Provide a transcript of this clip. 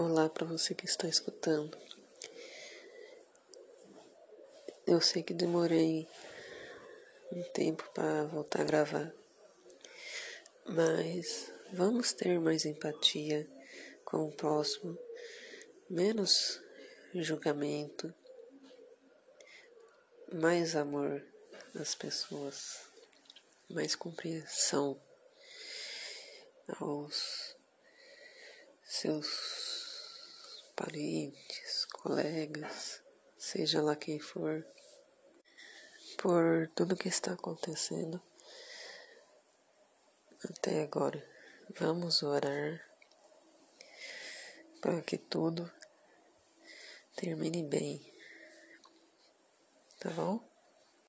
Olá para você que está escutando. Eu sei que demorei um tempo para voltar a gravar, mas vamos ter mais empatia com o próximo, menos julgamento, mais amor às pessoas, mais compreensão aos seus parentes, colegas, seja lá quem for, por tudo que está acontecendo até agora. Vamos orar para que tudo termine bem, tá bom?